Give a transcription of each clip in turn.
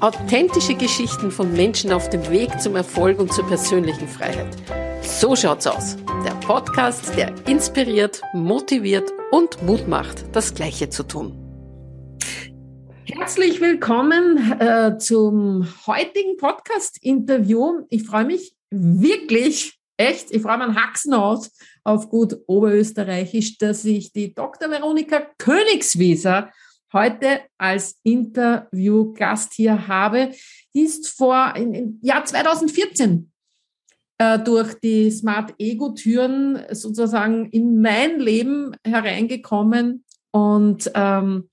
Authentische Geschichten von Menschen auf dem Weg zum Erfolg und zur persönlichen Freiheit. So schaut's aus. Der Podcast, der inspiriert, motiviert und Mut macht, das Gleiche zu tun. Herzlich willkommen äh, zum heutigen Podcast-Interview. Ich freue mich wirklich, echt, ich freue mich Haxen aus auf gut Oberösterreichisch, dass ich die Dr. Veronika Königswieser heute als Interviewgast hier habe. Die ist vor im, Jahr 2014 äh, durch die Smart Ego Türen sozusagen in mein Leben hereingekommen und ähm,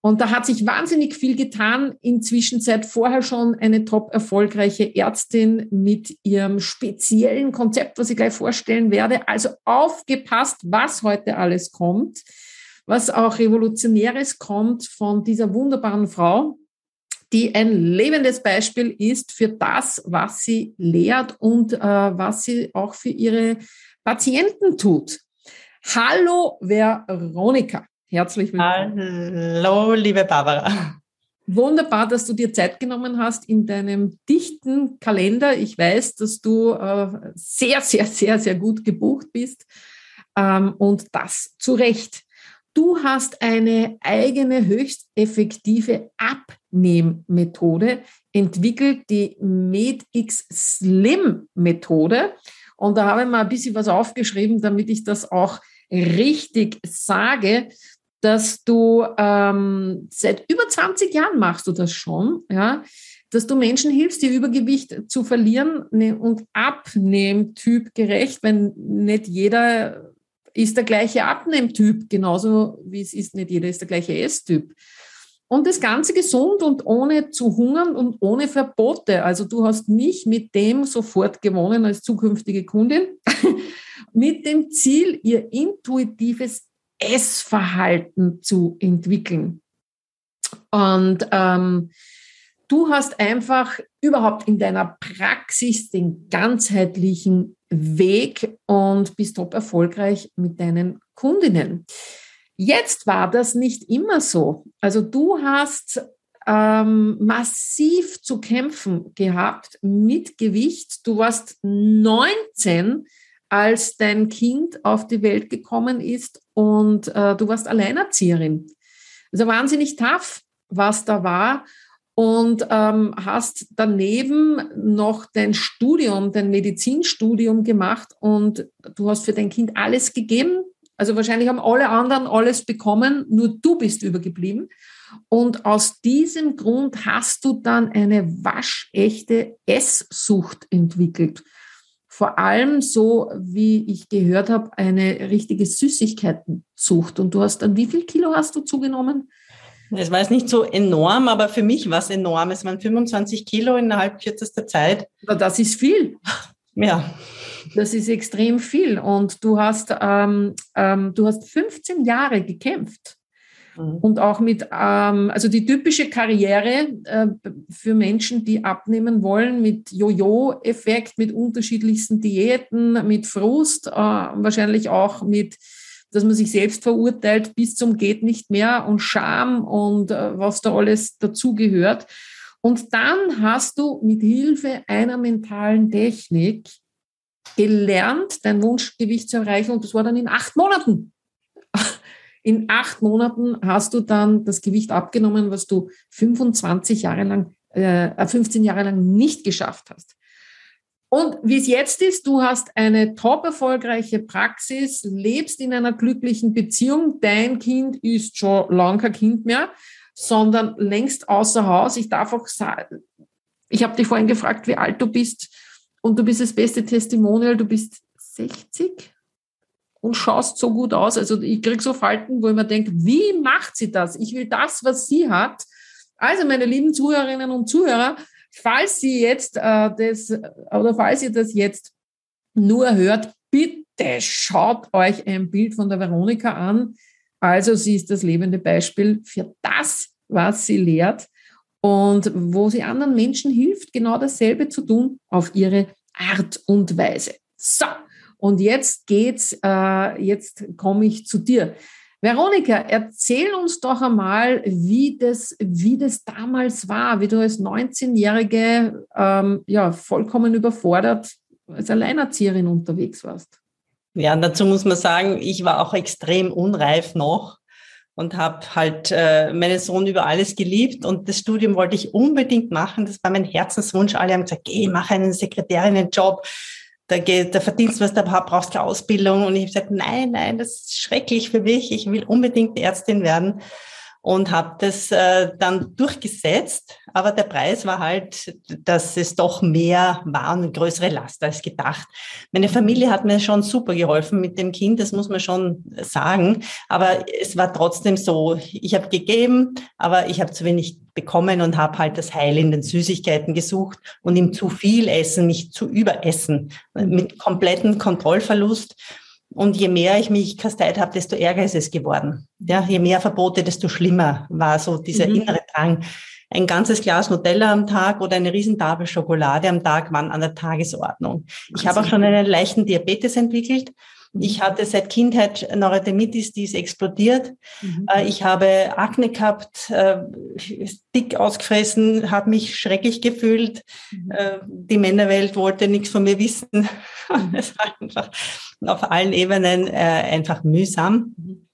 und da hat sich wahnsinnig viel getan. Inzwischen seit vorher schon eine top erfolgreiche Ärztin mit ihrem speziellen Konzept, was ich gleich vorstellen werde. Also aufgepasst, was heute alles kommt was auch Revolutionäres kommt von dieser wunderbaren Frau, die ein lebendes Beispiel ist für das, was sie lehrt und äh, was sie auch für ihre Patienten tut. Hallo Veronika, herzlich willkommen. Hallo, liebe Barbara. Wunderbar, dass du dir Zeit genommen hast in deinem dichten Kalender. Ich weiß, dass du äh, sehr, sehr, sehr, sehr gut gebucht bist ähm, und das zu Recht. Du hast eine eigene höchst effektive Abnehmmethode entwickelt, die MedX Slim Methode. Und da habe ich mal ein bisschen was aufgeschrieben, damit ich das auch richtig sage, dass du ähm, seit über 20 Jahren machst du das schon, ja, dass du Menschen hilfst, ihr Übergewicht zu verlieren ne, und Abnehmtyp gerecht, wenn nicht jeder ist der gleiche Abnehmtyp, genauso wie es ist, nicht jeder ist der gleiche Esstyp. Und das Ganze gesund und ohne zu hungern und ohne Verbote. Also du hast mich mit dem sofort gewonnen als zukünftige Kundin, mit dem Ziel, ihr intuitives Essverhalten zu entwickeln. Und ähm, du hast einfach überhaupt in deiner Praxis den ganzheitlichen Weg und bist top erfolgreich mit deinen Kundinnen. Jetzt war das nicht immer so. Also du hast ähm, massiv zu kämpfen gehabt mit Gewicht. Du warst 19, als dein Kind auf die Welt gekommen ist und äh, du warst Alleinerzieherin. Also wahnsinnig tough, was da war und ähm, hast daneben noch dein Studium, dein Medizinstudium gemacht und du hast für dein Kind alles gegeben. Also wahrscheinlich haben alle anderen alles bekommen, nur du bist übergeblieben. Und aus diesem Grund hast du dann eine waschechte Esssucht entwickelt. Vor allem so, wie ich gehört habe, eine richtige Süßigkeitensucht. Und du hast dann, wie viel Kilo hast du zugenommen? Es war jetzt nicht so enorm, aber für mich war es enorm. Es waren 25 Kilo innerhalb kürzester Zeit. Das ist viel. Ja. Das ist extrem viel. Und du hast, ähm, ähm, du hast 15 Jahre gekämpft. Mhm. Und auch mit, ähm, also die typische Karriere äh, für Menschen, die abnehmen wollen, mit Jojo-Effekt, mit unterschiedlichsten Diäten, mit Frust, äh, wahrscheinlich auch mit dass man sich selbst verurteilt bis zum geht nicht mehr und Scham und äh, was da alles dazugehört. Und dann hast du mit Hilfe einer mentalen Technik gelernt, dein Wunschgewicht zu erreichen und das war dann in acht Monaten. In acht Monaten hast du dann das Gewicht abgenommen, was du 25 Jahre lang, äh, 15 Jahre lang nicht geschafft hast. Und wie es jetzt ist, du hast eine top erfolgreiche Praxis, lebst in einer glücklichen Beziehung, dein Kind ist schon lange kein Kind mehr, sondern längst außer Haus. Ich darf auch sagen, ich habe dich vorhin gefragt, wie alt du bist und du bist das beste Testimonial, du bist 60 und schaust so gut aus. Also ich kriege so Falten, wo ich mir denke, wie macht sie das? Ich will das, was sie hat. Also meine lieben Zuhörerinnen und Zuhörer, falls Sie jetzt äh, das oder falls ihr das jetzt nur hört, bitte schaut euch ein Bild von der Veronika an. Also sie ist das lebende Beispiel für das, was sie lehrt und wo sie anderen Menschen hilft, genau dasselbe zu tun auf ihre Art und Weise. So, und jetzt geht's, äh, jetzt komme ich zu dir. Veronika, erzähl uns doch einmal, wie das, wie das damals war, wie du als 19-Jährige ähm, ja, vollkommen überfordert als Alleinerzieherin unterwegs warst. Ja, dazu muss man sagen, ich war auch extrem unreif noch und habe halt äh, meinen Sohn über alles geliebt und das Studium wollte ich unbedingt machen. Das war mein Herzenswunsch. Alle haben gesagt, geh, mach einen Sekretärinnenjob da, geht, da verdienst du was, da brauchst du Ausbildung. Und ich habe gesagt, nein, nein, das ist schrecklich für mich. Ich will unbedingt Ärztin werden und habe das äh, dann durchgesetzt. Aber der Preis war halt, dass es doch mehr war und größere Last als gedacht. Meine Familie hat mir schon super geholfen mit dem Kind, das muss man schon sagen. Aber es war trotzdem so, ich habe gegeben, aber ich habe zu wenig bekommen und habe halt das Heil in den Süßigkeiten gesucht und im zu viel Essen, mich zu überessen, mit kompletten Kontrollverlust. Und je mehr ich mich kasteit habe, desto ärger ist es geworden. Ja, je mehr Verbote, desto schlimmer war so dieser mhm. innere Drang. Ein ganzes Glas Nutella am Tag oder eine Riesentafel Schokolade am Tag waren an der Tagesordnung. Ich habe auch schon einen leichten Diabetes entwickelt ich hatte seit Kindheit Neurodermitis, die ist explodiert. Mhm. Äh, ich habe Akne gehabt, äh, dick ausgefressen, habe mich schrecklich gefühlt. Mhm. Äh, die Männerwelt wollte nichts von mir wissen. Mhm. Es war einfach auf allen Ebenen einfach mühsam. Mhm.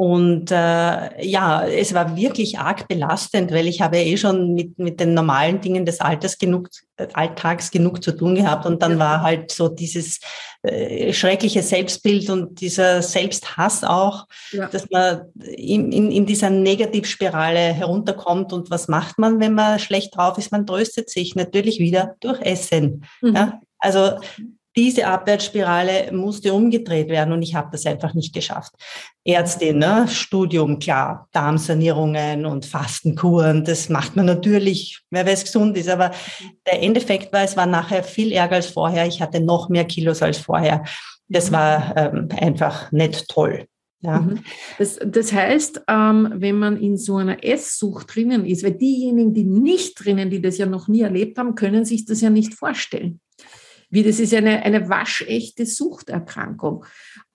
Und äh, ja, es war wirklich arg belastend, weil ich habe eh schon mit, mit den normalen Dingen des Alters genug, Alltags genug zu tun gehabt. Und dann war halt so dieses äh, schreckliche Selbstbild und dieser Selbsthass auch, ja. dass man in, in, in dieser Negativspirale herunterkommt. Und was macht man, wenn man schlecht drauf ist? Man tröstet sich natürlich wieder durch Essen. Mhm. Ja? Also diese Abwärtsspirale musste umgedreht werden und ich habe das einfach nicht geschafft. Ärztin, ne? Studium, klar, Darmsanierungen und Fastenkuren, das macht man natürlich, wer weiß gesund ist, aber der Endeffekt war, es war nachher viel ärger als vorher. Ich hatte noch mehr Kilos als vorher. Das war ähm, einfach nicht toll. Ja. Mhm. Das, das heißt, ähm, wenn man in so einer Esssucht drinnen ist, weil diejenigen, die nicht drinnen, die das ja noch nie erlebt haben, können sich das ja nicht vorstellen wie das ist eine, eine waschechte Suchterkrankung.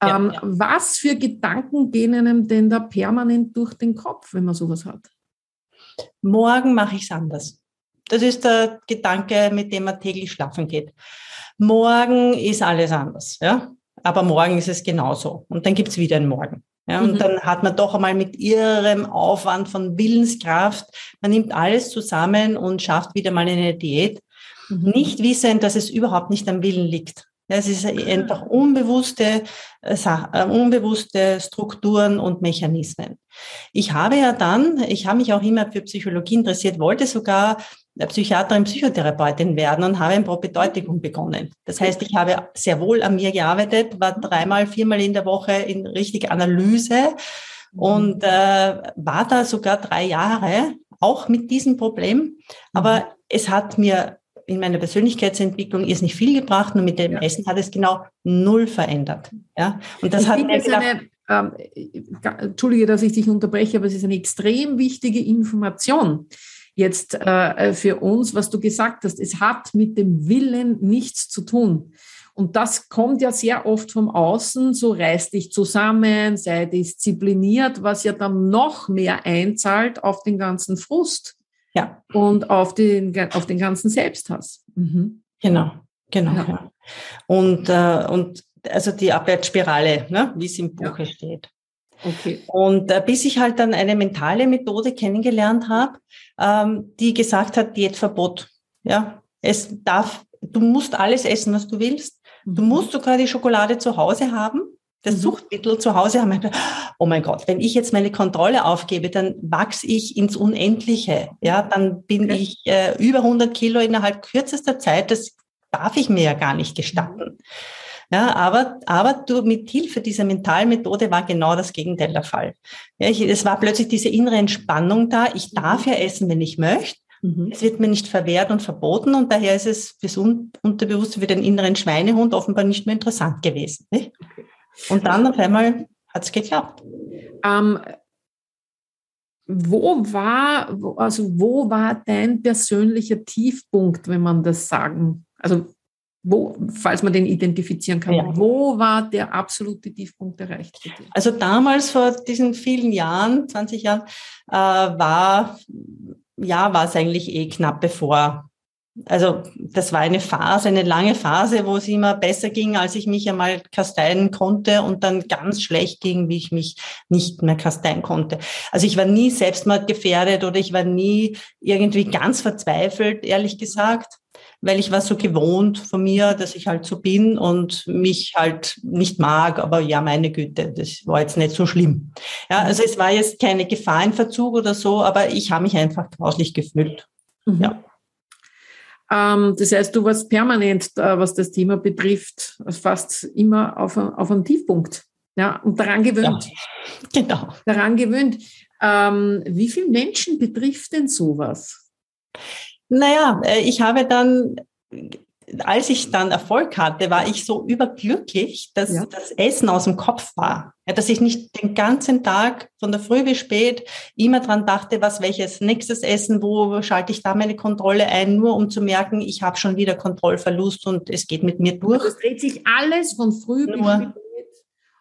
Ja, ähm, ja. Was für Gedanken gehen einem denn da permanent durch den Kopf, wenn man sowas hat? Morgen mache ich es anders. Das ist der Gedanke, mit dem man täglich schlafen geht. Morgen ist alles anders, ja. Aber morgen ist es genauso. Und dann gibt es wieder einen Morgen. Ja, und mhm. dann hat man doch einmal mit ihrem Aufwand von Willenskraft, man nimmt alles zusammen und schafft wieder mal eine Diät Mhm. Nicht wissen, dass es überhaupt nicht am Willen liegt. Es ist einfach unbewusste, äh, äh, unbewusste Strukturen und Mechanismen. Ich habe ja dann, ich habe mich auch immer für Psychologie interessiert, wollte sogar Psychiaterin, Psychotherapeutin werden und habe ein Propedeutikum begonnen. Das heißt, ich habe sehr wohl an mir gearbeitet, war dreimal, viermal in der Woche in richtige Analyse mhm. und äh, war da sogar drei Jahre, auch mit diesem Problem. Aber mhm. es hat mir in meiner Persönlichkeitsentwicklung ist nicht viel gebracht, nur mit dem ja. Essen hat es genau null verändert. Ja, und das ich hat mir gedacht, eine, ähm, Entschuldige, dass ich dich unterbreche, aber es ist eine extrem wichtige Information jetzt äh, für uns, was du gesagt hast. Es hat mit dem Willen nichts zu tun. Und das kommt ja sehr oft vom Außen, so reiß dich zusammen, sei diszipliniert, was ja dann noch mehr einzahlt auf den ganzen Frust. Ja. Und auf den, auf den ganzen Selbsthass. Mhm. Genau, genau. Ja. Ja. Und, äh, und also die Abwärtsspirale, ne, wie es im Buche ja. steht. Okay. Und äh, bis ich halt dann eine mentale Methode kennengelernt habe, ähm, die gesagt hat, Diätverbot. Ja, es darf, du musst alles essen, was du willst. Du mhm. musst sogar die Schokolade zu Hause haben das mhm. Suchtmittel zu Hause haben, oh mein Gott, wenn ich jetzt meine Kontrolle aufgebe, dann wachse ich ins Unendliche. Ja, dann bin okay. ich äh, über 100 Kilo innerhalb kürzester Zeit. Das darf ich mir ja gar nicht gestatten. Ja, aber, aber du, mit Hilfe dieser Mentalmethode war genau das Gegenteil der Fall. Ja, ich, es war plötzlich diese innere Entspannung da. Ich darf ja essen, wenn ich möchte. Mhm. Es wird mir nicht verwehrt und verboten und daher ist es fürs Unterbewusste für den inneren Schweinehund offenbar nicht mehr interessant gewesen. Nicht? Okay. Und dann auf einmal hat es geklappt. Ähm, wo war, also wo war dein persönlicher Tiefpunkt, wenn man das sagen? Also Wo, falls man den identifizieren kann, ja. wo war der absolute Tiefpunkt erreicht? Also damals vor diesen vielen Jahren, 20 Jahren, äh, war ja war es eigentlich eh knapp bevor also das war eine Phase, eine lange Phase, wo es immer besser ging, als ich mich einmal kasteien konnte und dann ganz schlecht ging, wie ich mich nicht mehr kasteien konnte. Also ich war nie selbstmordgefährdet oder ich war nie irgendwie ganz verzweifelt, ehrlich gesagt, weil ich war so gewohnt von mir, dass ich halt so bin und mich halt nicht mag, aber ja, meine Güte, das war jetzt nicht so schlimm. Ja, also es war jetzt keine Gefahr in Verzug oder so, aber ich habe mich einfach grauslich gefühlt. Mhm. Ja. Ähm, das heißt, du warst permanent, äh, was das Thema betrifft, fast immer auf, auf einem Tiefpunkt. Ja, und daran gewöhnt. Ja, genau. Daran gewöhnt. Ähm, wie viele Menschen betrifft denn sowas? Naja, äh, ich habe dann als ich dann Erfolg hatte, war ich so überglücklich, dass ja. das Essen aus dem Kopf war. Ja, dass ich nicht den ganzen Tag von der Früh bis spät immer dran dachte, was welches nächstes Essen, wo schalte ich da meine Kontrolle ein, nur um zu merken, ich habe schon wieder Kontrollverlust und es geht mit mir durch. Es dreht sich alles von früh nur. bis spät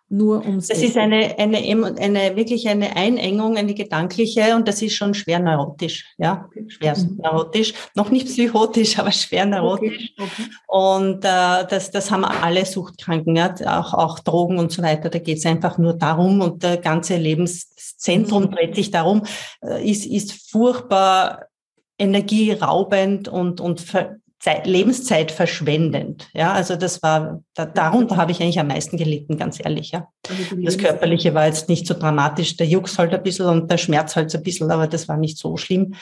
nur ums Das Essen. ist eine, eine, eine, wirklich eine Einengung, eine gedankliche und das ist schon schwer neurotisch, ja, schwer mhm. neurotisch, noch nicht psychotisch, aber schwer neurotisch. Okay. Okay. Und äh, das, das haben alle Suchtkranken, ja, auch, auch Drogen und so weiter, da geht es einfach nur darum und der ganze Lebenszentrum mhm. dreht sich darum, äh, ist, ist furchtbar energieraubend und, und ver Zeit, Lebenszeit verschwendend. Ja, also das war, da, darunter habe ich eigentlich am meisten gelitten, ganz ehrlich. Ja. Also das Körperliche war jetzt nicht so dramatisch, der Jux halt ein bisschen und der Schmerz halt so ein bisschen, aber das war nicht so schlimm.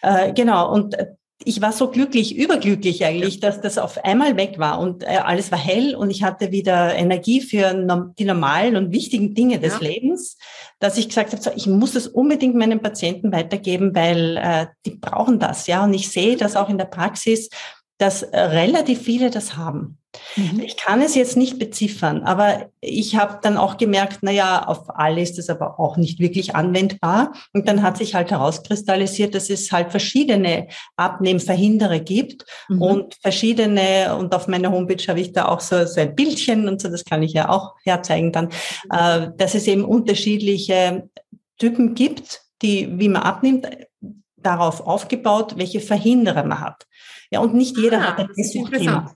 Äh, genau, und ich war so glücklich, überglücklich eigentlich, dass das auf einmal weg war und äh, alles war hell und ich hatte wieder Energie für die normalen und wichtigen Dinge des ja. Lebens, dass ich gesagt habe, so, ich muss es unbedingt meinen Patienten weitergeben, weil äh, die brauchen das, ja. Und ich sehe das auch in der Praxis, dass äh, relativ viele das haben. Mhm. Ich kann es jetzt nicht beziffern, aber ich habe dann auch gemerkt, na ja, auf alle ist es aber auch nicht wirklich anwendbar. Und dann hat sich halt herauskristallisiert, dass es halt verschiedene Abnehmverhinderer gibt mhm. und verschiedene, und auf meiner Homepage habe ich da auch so, so ein Bildchen und so, das kann ich ja auch herzeigen dann, äh, dass es eben unterschiedliche Typen gibt, die, wie man abnimmt, darauf aufgebaut, welche Verhinderer man hat. Ja, und nicht jeder ah, hat ein Esssuchtthema.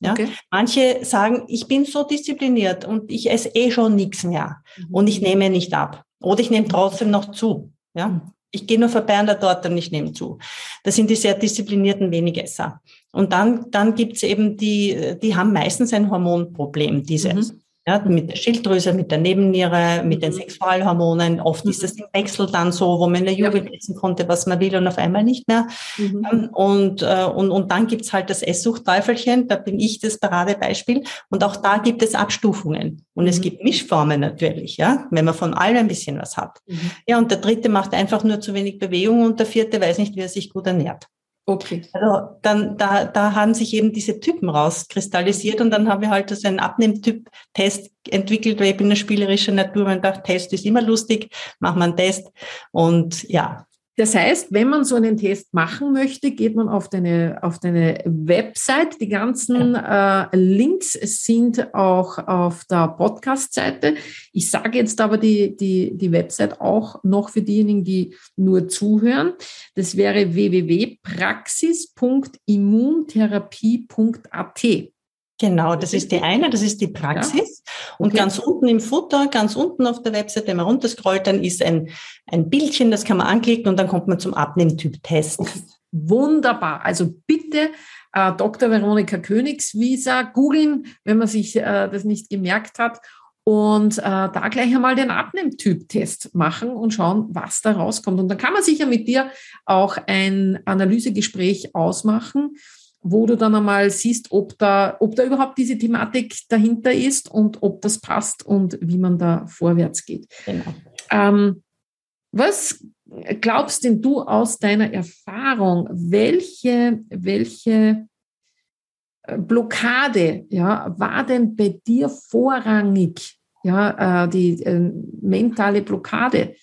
Ja? Okay. Manche sagen, ich bin so diszipliniert und ich esse eh schon nichts mehr mhm. und ich nehme nicht ab. Oder ich nehme trotzdem noch zu. Ja? Mhm. Ich gehe nur vorbei an der Torte und ich nehme zu. Das sind die sehr disziplinierten Wenigesser. Und dann, dann gibt's eben die, die haben meistens ein Hormonproblem, diese. Mhm. Ja, mit der Schilddrüse, mit der Nebenniere, mit den mhm. Sexualhormonen. Oft ist es im Wechsel dann so, wo man in der Jugend ja. essen konnte, was man will und auf einmal nicht mehr. Mhm. Ähm, und, äh, und, und dann gibt's halt das Esssuchtteufelchen, da bin ich das Paradebeispiel. Und auch da gibt es Abstufungen. Und mhm. es gibt Mischformen natürlich, ja, wenn man von allem ein bisschen was hat. Mhm. Ja, und der dritte macht einfach nur zu wenig Bewegung und der vierte weiß nicht, wie er sich gut ernährt. Okay. Also dann, da, da haben sich eben diese Typen rauskristallisiert und dann haben wir halt so einen Abnehmtyp-Test entwickelt, weil ich bin eine spielerische Natur, man dachte, Test ist immer lustig, machen wir einen Test und ja, das heißt, wenn man so einen Test machen möchte, geht man auf deine, auf deine Website. Die ganzen äh, Links sind auch auf der Podcast-Seite. Ich sage jetzt aber die, die, die Website auch noch für diejenigen, die nur zuhören. Das wäre www.praxis.immuntherapie.at. Genau, das ist die eine, das ist die Praxis. Ja. Und okay. ganz unten im Futter, ganz unten auf der Website, wenn man runterscrollt, dann ist ein, ein Bildchen, das kann man anklicken und dann kommt man zum Abnehmtyp-Test. Wunderbar. Also bitte äh, Dr. Veronika Königswieser googeln, wenn man sich äh, das nicht gemerkt hat. Und äh, da gleich einmal den Abnehmtyp-Test machen und schauen, was da rauskommt. Und dann kann man sicher mit dir auch ein Analysegespräch ausmachen wo du dann einmal siehst, ob da, ob da überhaupt diese Thematik dahinter ist und ob das passt und wie man da vorwärts geht. Genau. Ähm, was glaubst denn du aus deiner Erfahrung, welche, welche äh, Blockade ja, war denn bei dir vorrangig, ja, äh, die äh, mentale Blockade,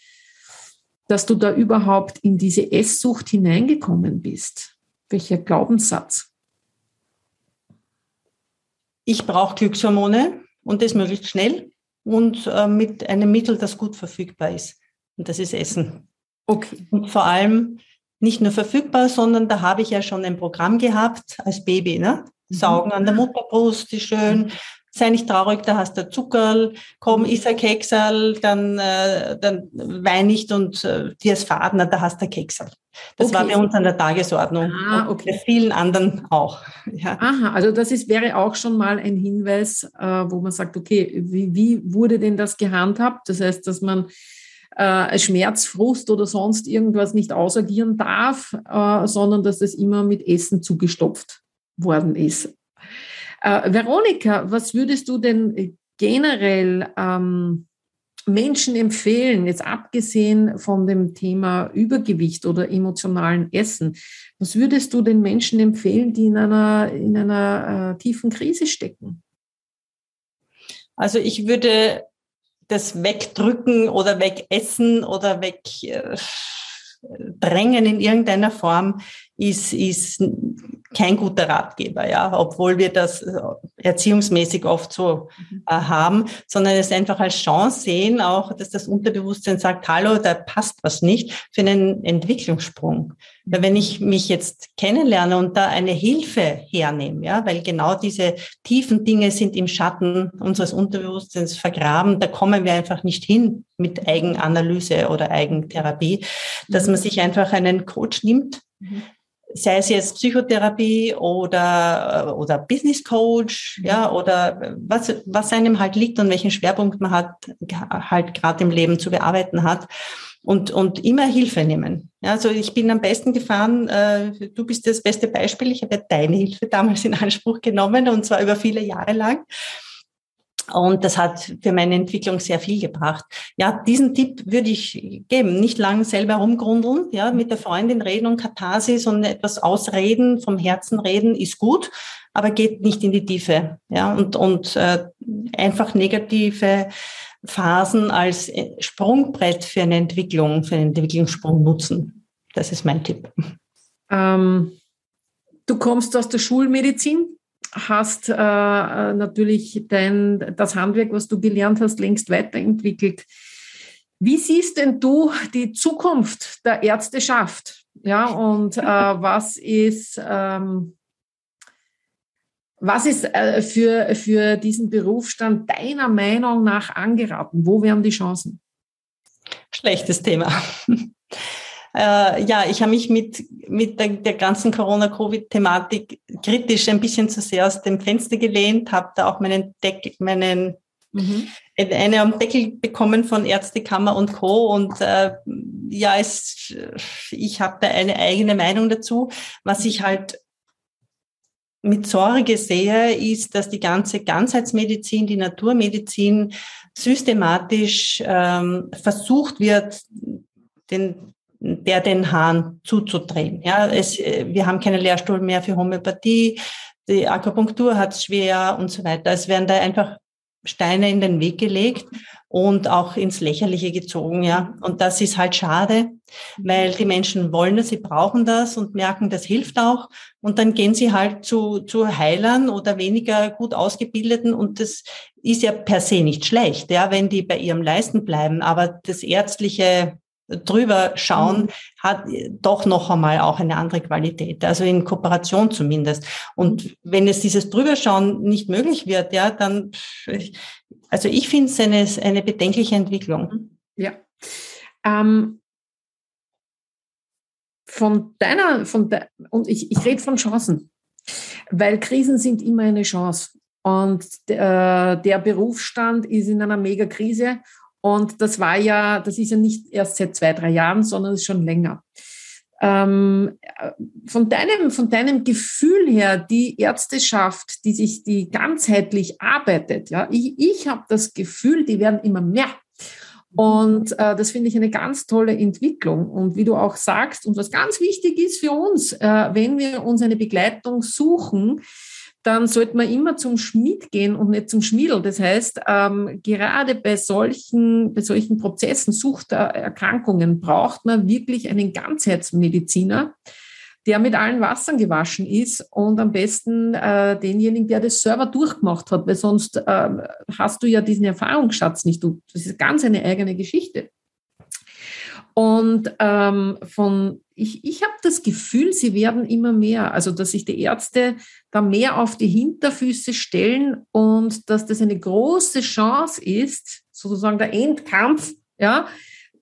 dass du da überhaupt in diese Esssucht hineingekommen bist? Welcher Glaubenssatz? Ich brauche Glückshormone und das möglichst schnell und äh, mit einem Mittel, das gut verfügbar ist. Und das ist Essen. Okay. Und vor allem nicht nur verfügbar, sondern da habe ich ja schon ein Programm gehabt als Baby. Ne? Mhm. Saugen an der Mutterbrust, ist schön. Mhm sei nicht traurig, da hast du Zuckerl, komm, iss ein Keksal, dann, äh, dann wein nicht und äh, dir ist Faden, da hast du Keksal. Das okay. war bei uns an der Tagesordnung. Ah, okay. bei vielen anderen auch. Ja. Aha, also das ist, wäre auch schon mal ein Hinweis, äh, wo man sagt, okay, wie, wie wurde denn das gehandhabt? Das heißt, dass man äh, Schmerz, Frust oder sonst irgendwas nicht ausagieren darf, äh, sondern dass das immer mit Essen zugestopft worden ist. Äh, Veronika, was würdest du denn generell ähm, Menschen empfehlen, jetzt abgesehen von dem Thema Übergewicht oder emotionalen Essen? Was würdest du den Menschen empfehlen, die in einer, in einer äh, tiefen Krise stecken? Also ich würde das wegdrücken oder wegessen oder wegdrängen äh, in irgendeiner Form ist, ist kein guter Ratgeber, ja, obwohl wir das äh, erziehungsmäßig oft so mhm. äh, haben, sondern es einfach als Chance sehen, auch, dass das Unterbewusstsein sagt, hallo, da passt was nicht für einen Entwicklungssprung. Weil wenn ich mich jetzt kennenlerne und da eine Hilfe hernehme, ja, weil genau diese tiefen Dinge sind im Schatten unseres Unterbewusstseins vergraben, da kommen wir einfach nicht hin mit Eigenanalyse oder Eigentherapie, dass man sich einfach einen Coach nimmt, mhm sei es jetzt Psychotherapie oder, oder Business Coach, ja, oder was, was einem halt liegt und welchen Schwerpunkt man hat, halt gerade im Leben zu bearbeiten hat und, und immer Hilfe nehmen. Ja, also ich bin am besten gefahren, äh, du bist das beste Beispiel, ich habe ja deine Hilfe damals in Anspruch genommen und zwar über viele Jahre lang. Und das hat für meine Entwicklung sehr viel gebracht. Ja, diesen Tipp würde ich geben. Nicht lang selber rumgrundeln, ja, mit der Freundin reden und Katharsis und etwas ausreden, vom Herzen reden ist gut, aber geht nicht in die Tiefe, ja, und, und äh, einfach negative Phasen als Sprungbrett für eine Entwicklung, für einen Entwicklungssprung nutzen. Das ist mein Tipp. Ähm, du kommst aus der Schulmedizin hast äh, natürlich dein, das Handwerk, was du gelernt hast, längst weiterentwickelt. Wie siehst denn du die Zukunft der Ärzteschaft? Ja, und äh, was ist, ähm, was ist äh, für, für diesen Berufsstand deiner Meinung nach angeraten? Wo wären die Chancen? Schlechtes Thema. Äh, ja, ich habe mich mit, mit der, der ganzen Corona-Covid-Thematik kritisch ein bisschen zu sehr aus dem Fenster gelehnt, habe da auch meinen Deckel, meinen mhm. eine am Deckel bekommen von Ärztekammer und Co. Und äh, ja, es, ich habe da eine eigene Meinung dazu. Was ich halt mit Sorge sehe, ist, dass die ganze Ganzheitsmedizin, die Naturmedizin systematisch ähm, versucht wird, den der den Hahn zuzudrehen. Ja, es, wir haben keine Lehrstuhl mehr für Homöopathie, die Akupunktur hat es schwer und so weiter. Es werden da einfach Steine in den Weg gelegt und auch ins Lächerliche gezogen, ja. Und das ist halt schade, weil die Menschen wollen das, sie brauchen das und merken, das hilft auch. Und dann gehen sie halt zu, zu Heilern oder weniger gut ausgebildeten und das ist ja per se nicht schlecht, ja, wenn die bei ihrem Leisten bleiben. Aber das ärztliche drüber schauen, mhm. hat doch noch einmal auch eine andere Qualität, also in Kooperation zumindest. Und wenn es dieses Drüberschauen nicht möglich wird, ja, dann, also ich finde es eine, eine bedenkliche Entwicklung. Mhm. Ja. Ähm, von deiner, von de, und ich, ich rede von Chancen, weil Krisen sind immer eine Chance. Und äh, der Berufsstand ist in einer Megakrise und das war ja, das ist ja nicht erst seit zwei, drei Jahren, sondern ist schon länger. Ähm, von, deinem, von deinem Gefühl her, die Ärzteschaft, die sich, die ganzheitlich arbeitet, ja, ich, ich habe das Gefühl, die werden immer mehr. Und äh, das finde ich eine ganz tolle Entwicklung. Und wie du auch sagst, und was ganz wichtig ist für uns, äh, wenn wir uns eine Begleitung suchen, dann sollte man immer zum Schmied gehen und nicht zum Schmiedel. Das heißt, ähm, gerade bei solchen, bei solchen Prozessen, Suchterkrankungen, braucht man wirklich einen Ganzheitsmediziner, der mit allen Wassern gewaschen ist und am besten äh, denjenigen, der das selber durchgemacht hat, weil sonst äh, hast du ja diesen Erfahrungsschatz nicht. Du, das ist ganz eine eigene Geschichte. Und ähm, von, ich, ich habe das Gefühl, sie werden immer mehr, also dass sich die Ärzte da mehr auf die Hinterfüße stellen und dass das eine große Chance ist, sozusagen der Endkampf, ja,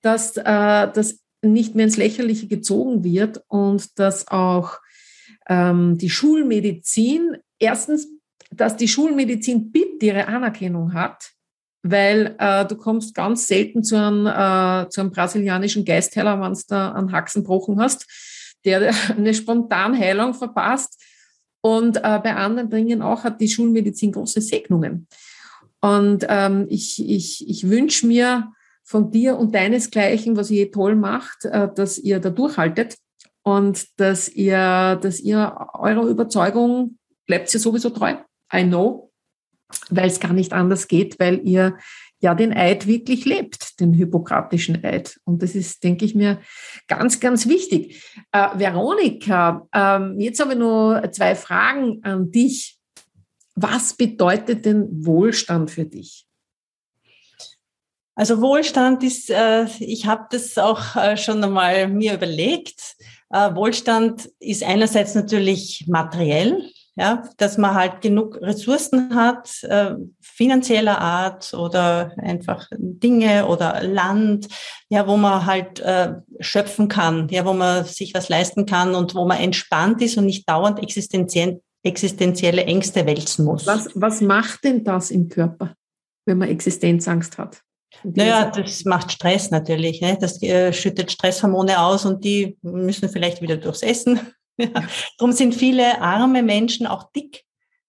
dass äh, das nicht mehr ins Lächerliche gezogen wird und dass auch ähm, die Schulmedizin, erstens, dass die Schulmedizin bitte ihre Anerkennung hat, weil äh, du kommst ganz selten zu einem, äh, zu einem brasilianischen Geistheiler, wenn du da einen Haxenbrochen hast, der eine Spontanheilung verpasst. Und äh, bei anderen Dingen auch hat die Schulmedizin große Segnungen. Und ähm, ich, ich, ich wünsche mir von dir und deinesgleichen, was ihr toll macht, äh, dass ihr da durchhaltet und dass ihr, dass ihr eurer Überzeugung bleibt ihr sowieso treu. I know, weil es gar nicht anders geht, weil ihr ja den Eid wirklich lebt, den hippokratischen Eid. Und das ist, denke ich mir, ganz, ganz wichtig. Äh, Veronika, ähm, jetzt habe ich noch zwei Fragen an dich. Was bedeutet denn Wohlstand für dich? Also Wohlstand ist, äh, ich habe das auch äh, schon einmal mir überlegt. Äh, Wohlstand ist einerseits natürlich materiell, ja, dass man halt genug Ressourcen hat, äh, finanzieller Art oder einfach Dinge oder Land, ja, wo man halt äh, schöpfen kann, ja, wo man sich was leisten kann und wo man entspannt ist und nicht dauernd existenziell, existenzielle Ängste wälzen muss. Was, was macht denn das im Körper, wenn man Existenzangst hat? Naja, das macht Stress natürlich. Ne? Das äh, schüttet Stresshormone aus und die müssen vielleicht wieder durchs Essen. Ja. Darum sind viele arme Menschen auch dick,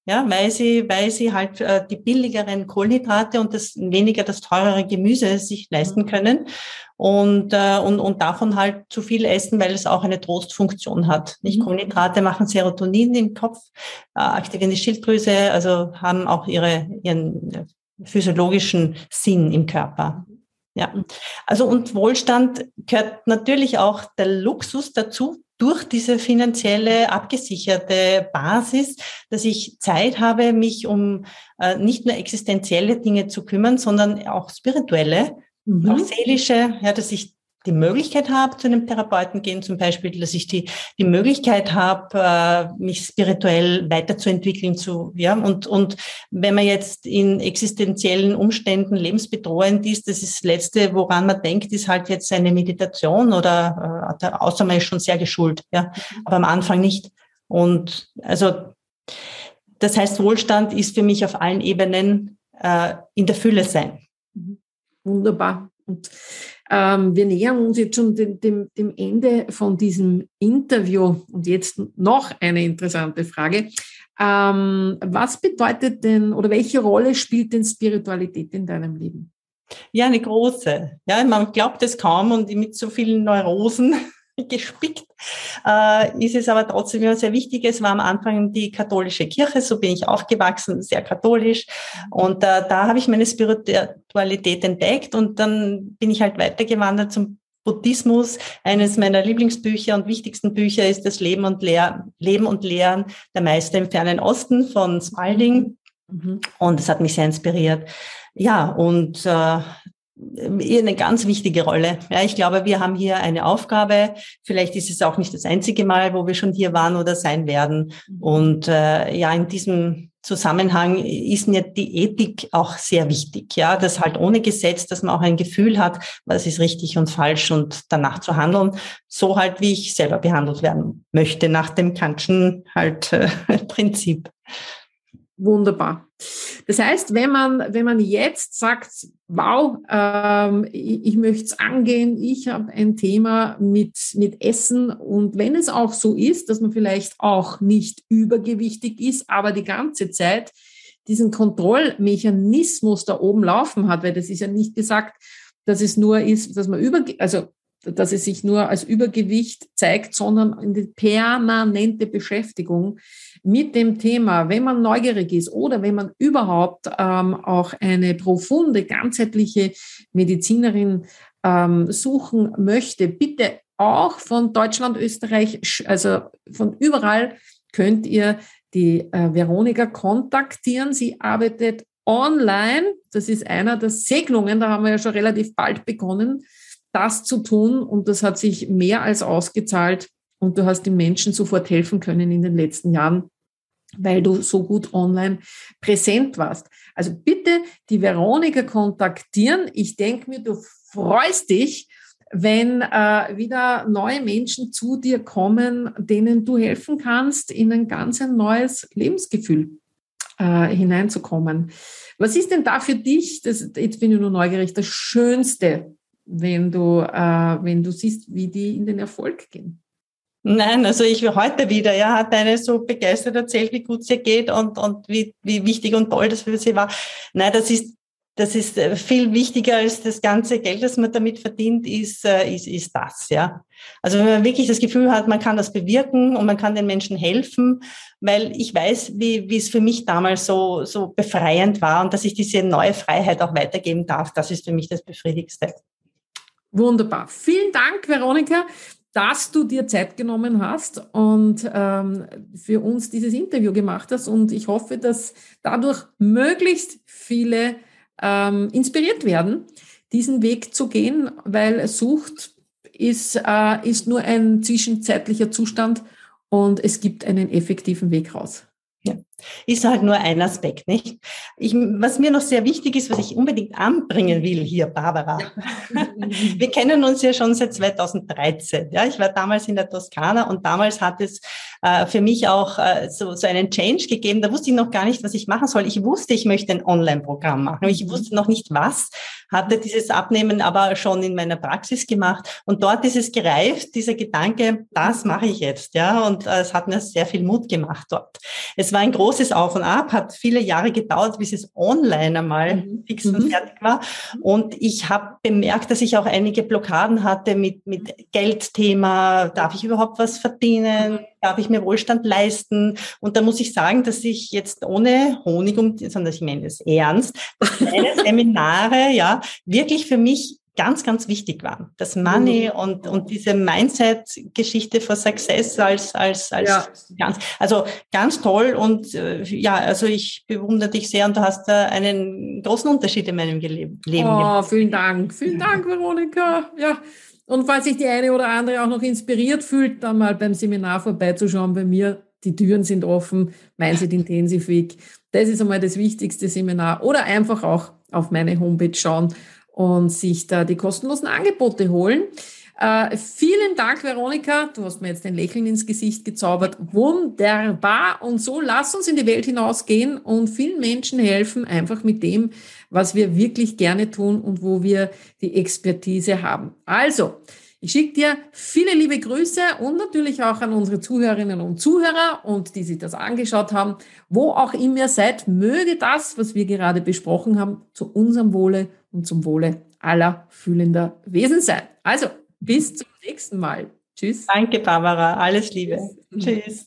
ja, weil sie, weil sie halt äh, die billigeren Kohlenhydrate und das weniger das teurere Gemüse sich leisten mhm. können und, äh, und, und davon halt zu viel essen, weil es auch eine Trostfunktion hat. Nicht mhm. Kohlenhydrate machen Serotonin im Kopf, äh, aktivieren die Schilddrüse, also haben auch ihre, ihren physiologischen Sinn im Körper. Ja, also und Wohlstand gehört natürlich auch der Luxus dazu, durch diese finanzielle abgesicherte Basis, dass ich Zeit habe, mich um äh, nicht nur existenzielle Dinge zu kümmern, sondern auch spirituelle, mhm. auch seelische, ja, dass ich die Möglichkeit habe, zu einem Therapeuten gehen, zum Beispiel, dass ich die, die Möglichkeit habe, äh, mich spirituell weiterzuentwickeln, zu, ja, und, und wenn man jetzt in existenziellen Umständen lebensbedrohend ist, das ist das Letzte, woran man denkt, ist halt jetzt eine Meditation oder, äh, außer man ist schon sehr geschult, ja, aber am Anfang nicht. Und also, das heißt, Wohlstand ist für mich auf allen Ebenen äh, in der Fülle sein. Wunderbar. Und ähm, wir nähern uns jetzt schon dem, dem, dem Ende von diesem Interview. Und jetzt noch eine interessante Frage. Ähm, was bedeutet denn oder welche Rolle spielt denn Spiritualität in deinem Leben? Ja, eine große. Ja, man glaubt es kaum und mit so vielen Neurosen gespickt, äh, ist es aber trotzdem immer sehr wichtig. Es war am Anfang die katholische Kirche, so bin ich aufgewachsen, sehr katholisch. Und äh, da habe ich meine Spiritualität entdeckt und dann bin ich halt weitergewandert zum Buddhismus. Eines meiner Lieblingsbücher und wichtigsten Bücher ist das Leben und, Lehr Leben und Lehren der Meister im fernen Osten von Spalding. Mhm. Und es hat mich sehr inspiriert. Ja, und äh, eine ganz wichtige Rolle. Ja, ich glaube, wir haben hier eine Aufgabe. Vielleicht ist es auch nicht das einzige Mal, wo wir schon hier waren oder sein werden. Und äh, ja, in diesem Zusammenhang ist mir die Ethik auch sehr wichtig. Ja, das halt ohne Gesetz, dass man auch ein Gefühl hat, was ist richtig und falsch und danach zu handeln, so halt wie ich selber behandelt werden möchte nach dem Kantschen halt äh, Prinzip. Wunderbar. Das heißt, wenn man, wenn man jetzt sagt, wow, ähm, ich, ich möchte es angehen, ich habe ein Thema mit, mit Essen und wenn es auch so ist, dass man vielleicht auch nicht übergewichtig ist, aber die ganze Zeit diesen Kontrollmechanismus da oben laufen hat, weil das ist ja nicht gesagt, dass es nur ist, dass man über, also dass es sich nur als Übergewicht zeigt, sondern in die permanente Beschäftigung mit dem Thema, wenn man neugierig ist oder wenn man überhaupt ähm, auch eine profunde, ganzheitliche Medizinerin ähm, suchen möchte, bitte auch von Deutschland, Österreich, also von überall könnt ihr die äh, Veronika kontaktieren. Sie arbeitet online. Das ist einer der Segnungen. Da haben wir ja schon relativ bald begonnen, das zu tun. Und das hat sich mehr als ausgezahlt. Und du hast den Menschen sofort helfen können in den letzten Jahren, weil du so gut online präsent warst. Also bitte die Veronika kontaktieren. Ich denke mir, du freust dich, wenn äh, wieder neue Menschen zu dir kommen, denen du helfen kannst, in ein ganz ein neues Lebensgefühl äh, hineinzukommen. Was ist denn da für dich, das, jetzt bin ich nur neugierig, das Schönste, wenn du, äh, wenn du siehst, wie die in den Erfolg gehen? Nein, also ich heute wieder, ja, hat eine so begeistert erzählt, wie gut ihr geht und, und wie, wie wichtig und toll das für sie war. Nein, das ist, das ist äh, viel wichtiger als das ganze Geld, das man damit verdient, ist, äh, ist, ist das, ja. Also wenn man wirklich das Gefühl hat, man kann das bewirken und man kann den Menschen helfen, weil ich weiß, wie, wie es für mich damals so, so befreiend war und dass ich diese neue Freiheit auch weitergeben darf, das ist für mich das Befriedigste. Wunderbar. Vielen Dank, Veronika dass du dir Zeit genommen hast und ähm, für uns dieses Interview gemacht hast. Und ich hoffe, dass dadurch möglichst viele ähm, inspiriert werden, diesen Weg zu gehen, weil Sucht ist, äh, ist nur ein zwischenzeitlicher Zustand und es gibt einen effektiven Weg raus. Ja. Ist halt nur ein Aspekt, nicht? Ich, was mir noch sehr wichtig ist, was ich unbedingt anbringen will hier, Barbara. Wir kennen uns ja schon seit 2013. Ja, ich war damals in der Toskana und damals hat es äh, für mich auch äh, so, so einen Change gegeben. Da wusste ich noch gar nicht, was ich machen soll. Ich wusste, ich möchte ein Online-Programm machen. Ich wusste noch nicht was, hatte dieses Abnehmen aber schon in meiner Praxis gemacht und dort ist es gereift, dieser Gedanke, das mache ich jetzt. Ja, und äh, es hat mir sehr viel Mut gemacht dort. Es war ein großes Auf und Ab, hat viele Jahre gedauert, bis es online einmal mhm. fix und mhm. fertig war. Und ich habe bemerkt, dass ich auch einige Blockaden hatte mit, mit Geldthema. Darf ich überhaupt was verdienen? Darf ich mir Wohlstand leisten? Und da muss ich sagen, dass ich jetzt ohne Honig um, sondern ich meine es ernst, meine Seminare, ja, wirklich für mich ganz, ganz wichtig waren. Das Money mhm. und, und diese Mindset-Geschichte for Success als, als, als ja. ganz, also ganz toll und äh, ja, also ich bewundere dich sehr und du hast da einen großen Unterschied in meinem Leben. Oh, gemacht. vielen Dank. Vielen Dank, Veronika. Ja. Und falls sich die eine oder andere auch noch inspiriert fühlt, dann mal beim Seminar vorbeizuschauen bei mir. Die Türen sind offen, Mindset Intensive Week. Das ist einmal das wichtigste Seminar. Oder einfach auch auf meine Homepage schauen und sich da die kostenlosen Angebote holen. Äh, vielen Dank, Veronika. Du hast mir jetzt ein Lächeln ins Gesicht gezaubert. Wunderbar. Und so lass uns in die Welt hinausgehen und vielen Menschen helfen, einfach mit dem, was wir wirklich gerne tun und wo wir die Expertise haben. Also, ich schicke dir viele liebe Grüße und natürlich auch an unsere Zuhörerinnen und Zuhörer und die sich das angeschaut haben. Wo auch immer ihr seid, möge das, was wir gerade besprochen haben, zu unserem Wohle und zum Wohle aller fühlender Wesen sein. Also, bis zum nächsten Mal. Tschüss. Danke, Barbara. Alles Liebe. Tschüss. Tschüss.